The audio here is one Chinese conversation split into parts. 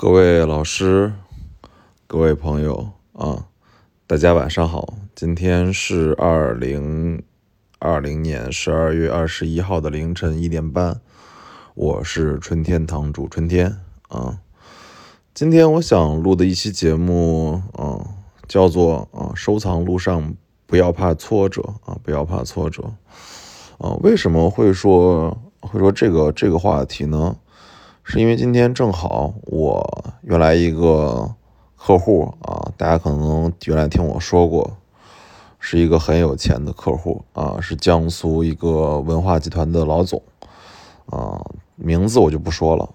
各位老师，各位朋友啊，大家晚上好。今天是二零二零年十二月二十一号的凌晨一点半，我是春天堂主春天啊。今天我想录的一期节目啊，叫做啊，收藏路上不要怕挫折啊，不要怕挫折啊。为什么会说会说这个这个话题呢？是因为今天正好我原来一个客户啊，大家可能原来听我说过，是一个很有钱的客户啊，是江苏一个文化集团的老总啊，名字我就不说了。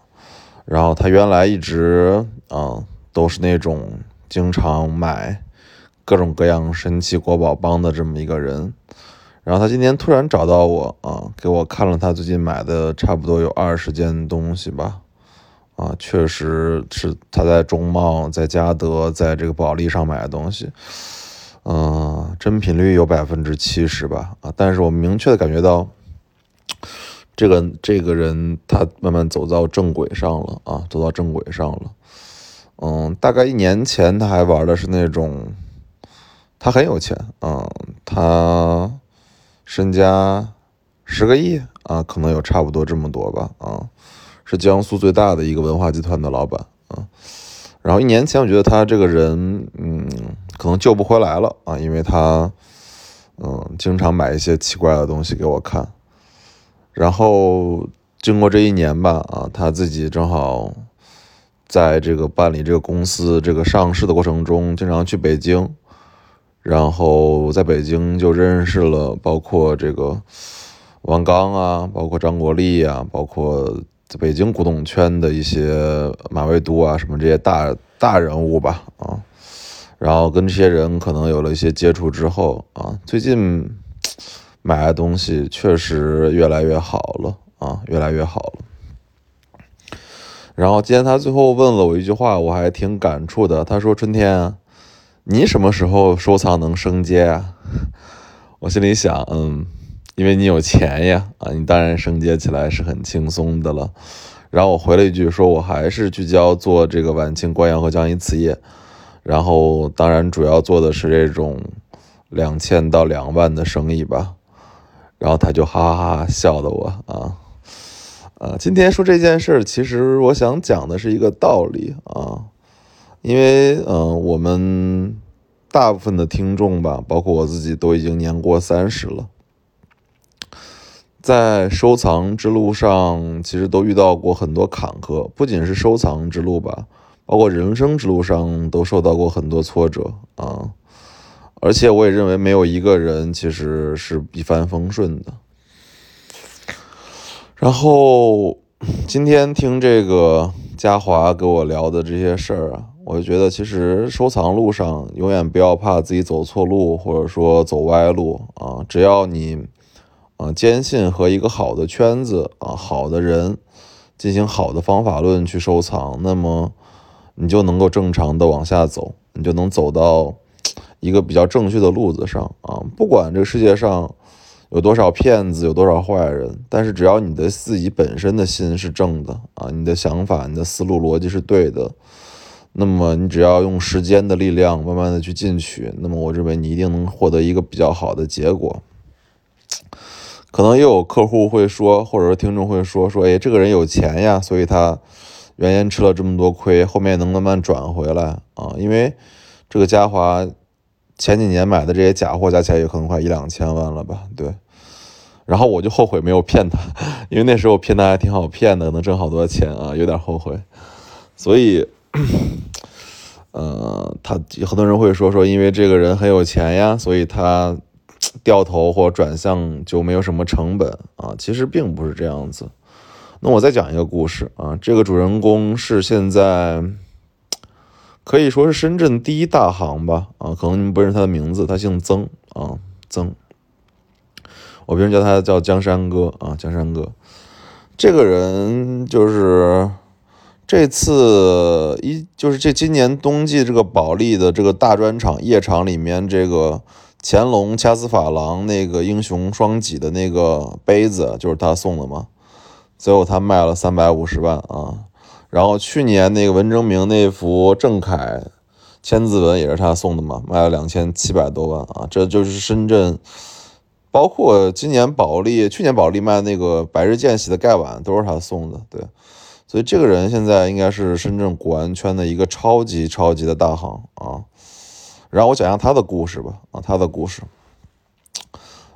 然后他原来一直啊都是那种经常买各种各样神奇国宝帮的这么一个人。然后他今天突然找到我啊，给我看了他最近买的差不多有二十件东西吧。啊，确实是他在中贸、在嘉德、在这个保利上买的东西，嗯，真品率有百分之七十吧。啊，但是我明确的感觉到，这个这个人他慢慢走到正轨上了啊，走到正轨上了。嗯，大概一年前他还玩的是那种，他很有钱啊，他身家十个亿啊，可能有差不多这么多吧啊。是江苏最大的一个文化集团的老板啊，然后一年前我觉得他这个人，嗯，可能救不回来了啊，因为他，嗯，经常买一些奇怪的东西给我看，然后经过这一年吧，啊，他自己正好在这个办理这个公司这个上市的过程中，经常去北京，然后在北京就认识了包括这个王刚啊，包括张国立啊，包括。北京古董圈的一些马未都啊，什么这些大大人物吧，啊，然后跟这些人可能有了一些接触之后啊，最近买的东西确实越来越好了啊，越来越好了。然后今天他最后问了我一句话，我还挺感触的。他说：“春天，你什么时候收藏能升阶啊？” 我心里想，嗯。因为你有钱呀，啊，你当然升阶起来是很轻松的了。然后我回了一句，说我还是聚焦做这个晚清官窑和江阴瓷业，然后当然主要做的是这种两千到两万的生意吧。然后他就哈哈哈笑的我啊，啊，今天说这件事儿，其实我想讲的是一个道理啊，因为嗯，我们大部分的听众吧，包括我自己，都已经年过三十了。在收藏之路上，其实都遇到过很多坎坷，不仅是收藏之路吧，包括人生之路上都受到过很多挫折啊。而且我也认为没有一个人其实是一帆风顺的。然后今天听这个嘉华跟我聊的这些事儿啊，我就觉得其实收藏路上永远不要怕自己走错路，或者说走歪路啊，只要你。啊，坚信和一个好的圈子啊，好的人进行好的方法论去收藏，那么你就能够正常的往下走，你就能走到一个比较正确的路子上啊。不管这个世界上有多少骗子，有多少坏人，但是只要你的自己本身的心是正的啊，你的想法、你的思路逻辑是对的，那么你只要用时间的力量慢慢的去进取，那么我认为你一定能获得一个比较好的结果。可能也有客户会说，或者说听众会说说，哎，这个人有钱呀，所以他原先吃了这么多亏，后面能慢慢转回来啊。因为这个嘉华前几年买的这些假货加起来也可能快一两千万了吧？对。然后我就后悔没有骗他，因为那时候骗他还挺好骗的，能挣好多钱啊，有点后悔。所以，呃，他很多人会说说，因为这个人很有钱呀，所以他。掉头或转向就没有什么成本啊，其实并不是这样子。那我再讲一个故事啊，这个主人公是现在可以说是深圳第一大行吧啊，可能你们不认识他的名字，他姓曾啊，曾。我平时叫他叫江山哥啊，江山哥。这个人就是这次一就是这今年冬季这个保利的这个大专场夜场里面这个。乾隆掐死珐琅那个英雄双戟的那个杯子，就是他送的嘛。最后他卖了三百五十万啊，然后去年那个文征明那幅郑恺千字文也是他送的嘛，卖了两千七百多万啊！这就是深圳，包括今年保利、去年保利卖那个百日见喜的盖碗都是他送的，对。所以这个人现在应该是深圳古玩圈的一个超级超级的大行啊。然后我讲一下他的故事吧啊，他的故事。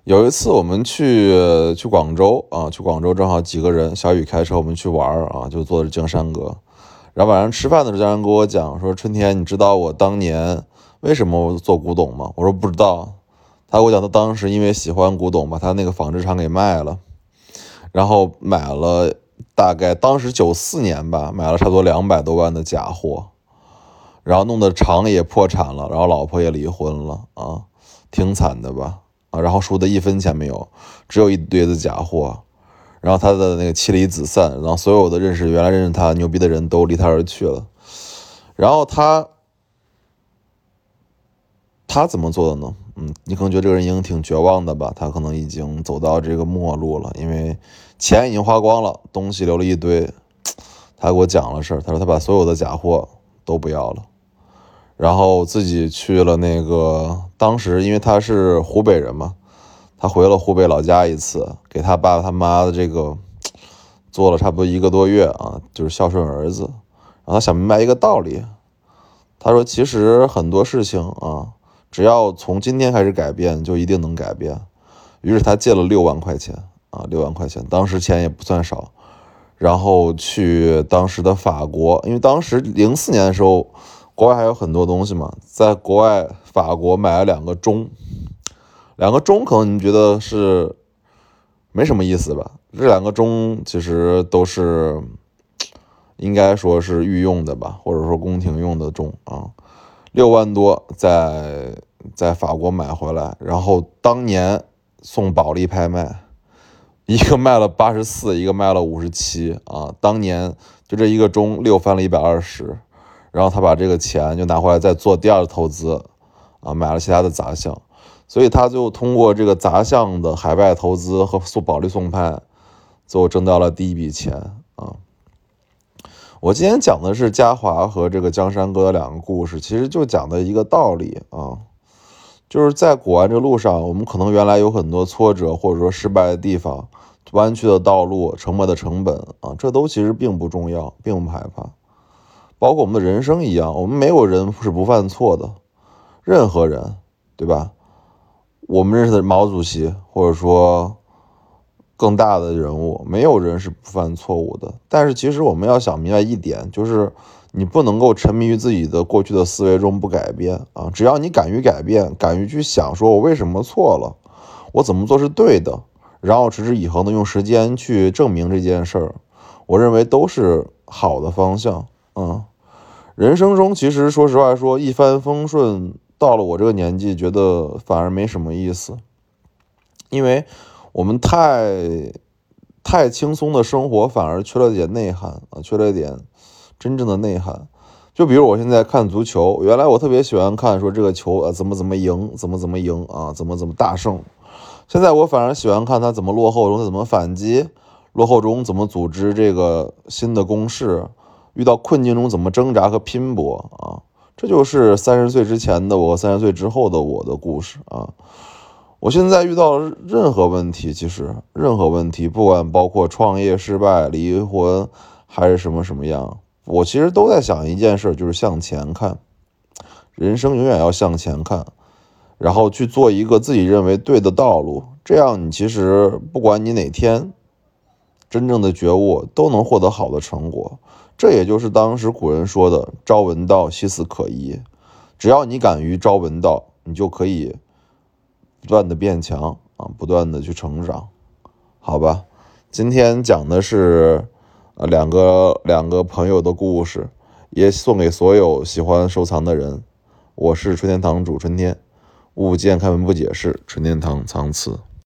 有一次我们去去广州啊，去广州正好几个人，小雨开车我们去玩啊，就坐着江山阁。然后晚上吃饭的时候，江山跟我讲说：“春天，你知道我当年为什么做古董吗？”我说：“不知道。”他给我讲，他当时因为喜欢古董，把他那个纺织厂给卖了，然后买了。大概当时九四年吧，买了差不多两百多万的假货，然后弄得厂也破产了，然后老婆也离婚了啊，挺惨的吧啊，然后输的一分钱没有，只有一堆的假货，然后他的那个妻离子散，然后所有的认识原来认识他牛逼的人都离他而去了，然后他他怎么做的呢？嗯，你可能觉得这个人已经挺绝望的吧？他可能已经走到这个末路了，因为钱已经花光了，东西留了一堆。他给我讲了事儿，他说他把所有的假货都不要了，然后自己去了那个当时，因为他是湖北人嘛，他回了湖北老家一次，给他爸他妈的这个做了差不多一个多月啊，就是孝顺儿子。然后他想明白一个道理，他说其实很多事情啊。只要从今天开始改变，就一定能改变。于是他借了六万块钱啊，六万块钱，当时钱也不算少。然后去当时的法国，因为当时零四年的时候，国外还有很多东西嘛，在国外法国买了两个钟，两个钟可能你觉得是没什么意思吧？这两个钟其实都是应该说是御用的吧，或者说宫廷用的钟啊。六万多在在法国买回来，然后当年送保利拍卖，一个卖了八十四，一个卖了五十七啊！当年就这一个钟六翻了一百二十，然后他把这个钱就拿回来再做第二投资啊，买了其他的杂项，所以他就通过这个杂项的海外投资和送保利送拍，最后挣到了第一笔钱啊。我今天讲的是嘉华和这个江山哥的两个故事，其实就讲的一个道理啊，就是在古玩这路上，我们可能原来有很多挫折或者说失败的地方，弯曲的道路、沉没的成本啊，这都其实并不重要，并不害怕。包括我们的人生一样，我们没有人是不犯错的，任何人，对吧？我们认识的毛主席，或者说。更大的人物，没有人是不犯错误的。但是其实我们要想明白一点，就是你不能够沉迷于自己的过去的思维中不改变啊！只要你敢于改变，敢于去想，说我为什么错了，我怎么做是对的，然后持之以恒的用时间去证明这件事儿，我认为都是好的方向。嗯，人生中其实说实话说一帆风顺，到了我这个年纪，觉得反而没什么意思，因为。我们太太轻松的生活，反而缺了点内涵啊，缺了一点真正的内涵。就比如我现在看足球，原来我特别喜欢看说这个球啊怎么怎么赢，怎么怎么赢啊，怎么怎么大胜。现在我反而喜欢看他怎么落后中怎么反击，落后中怎么组织这个新的攻势，遇到困境中怎么挣扎和拼搏啊。这就是三十岁之前的我，三十岁之后的我的故事啊。我现在遇到任何问题，其实任何问题，不管包括创业失败、离婚，还是什么什么样，我其实都在想一件事，就是向前看。人生永远要向前看，然后去做一个自己认为对的道路。这样，你其实不管你哪天真正的觉悟，都能获得好的成果。这也就是当时古人说的“朝闻道，夕死可矣”。只要你敢于朝闻道，你就可以。不断的变强啊，不断的去成长，好吧。今天讲的是呃两个两个朋友的故事，也送给所有喜欢收藏的人。我是春天堂主春天，物件开门不解释，春天堂藏词。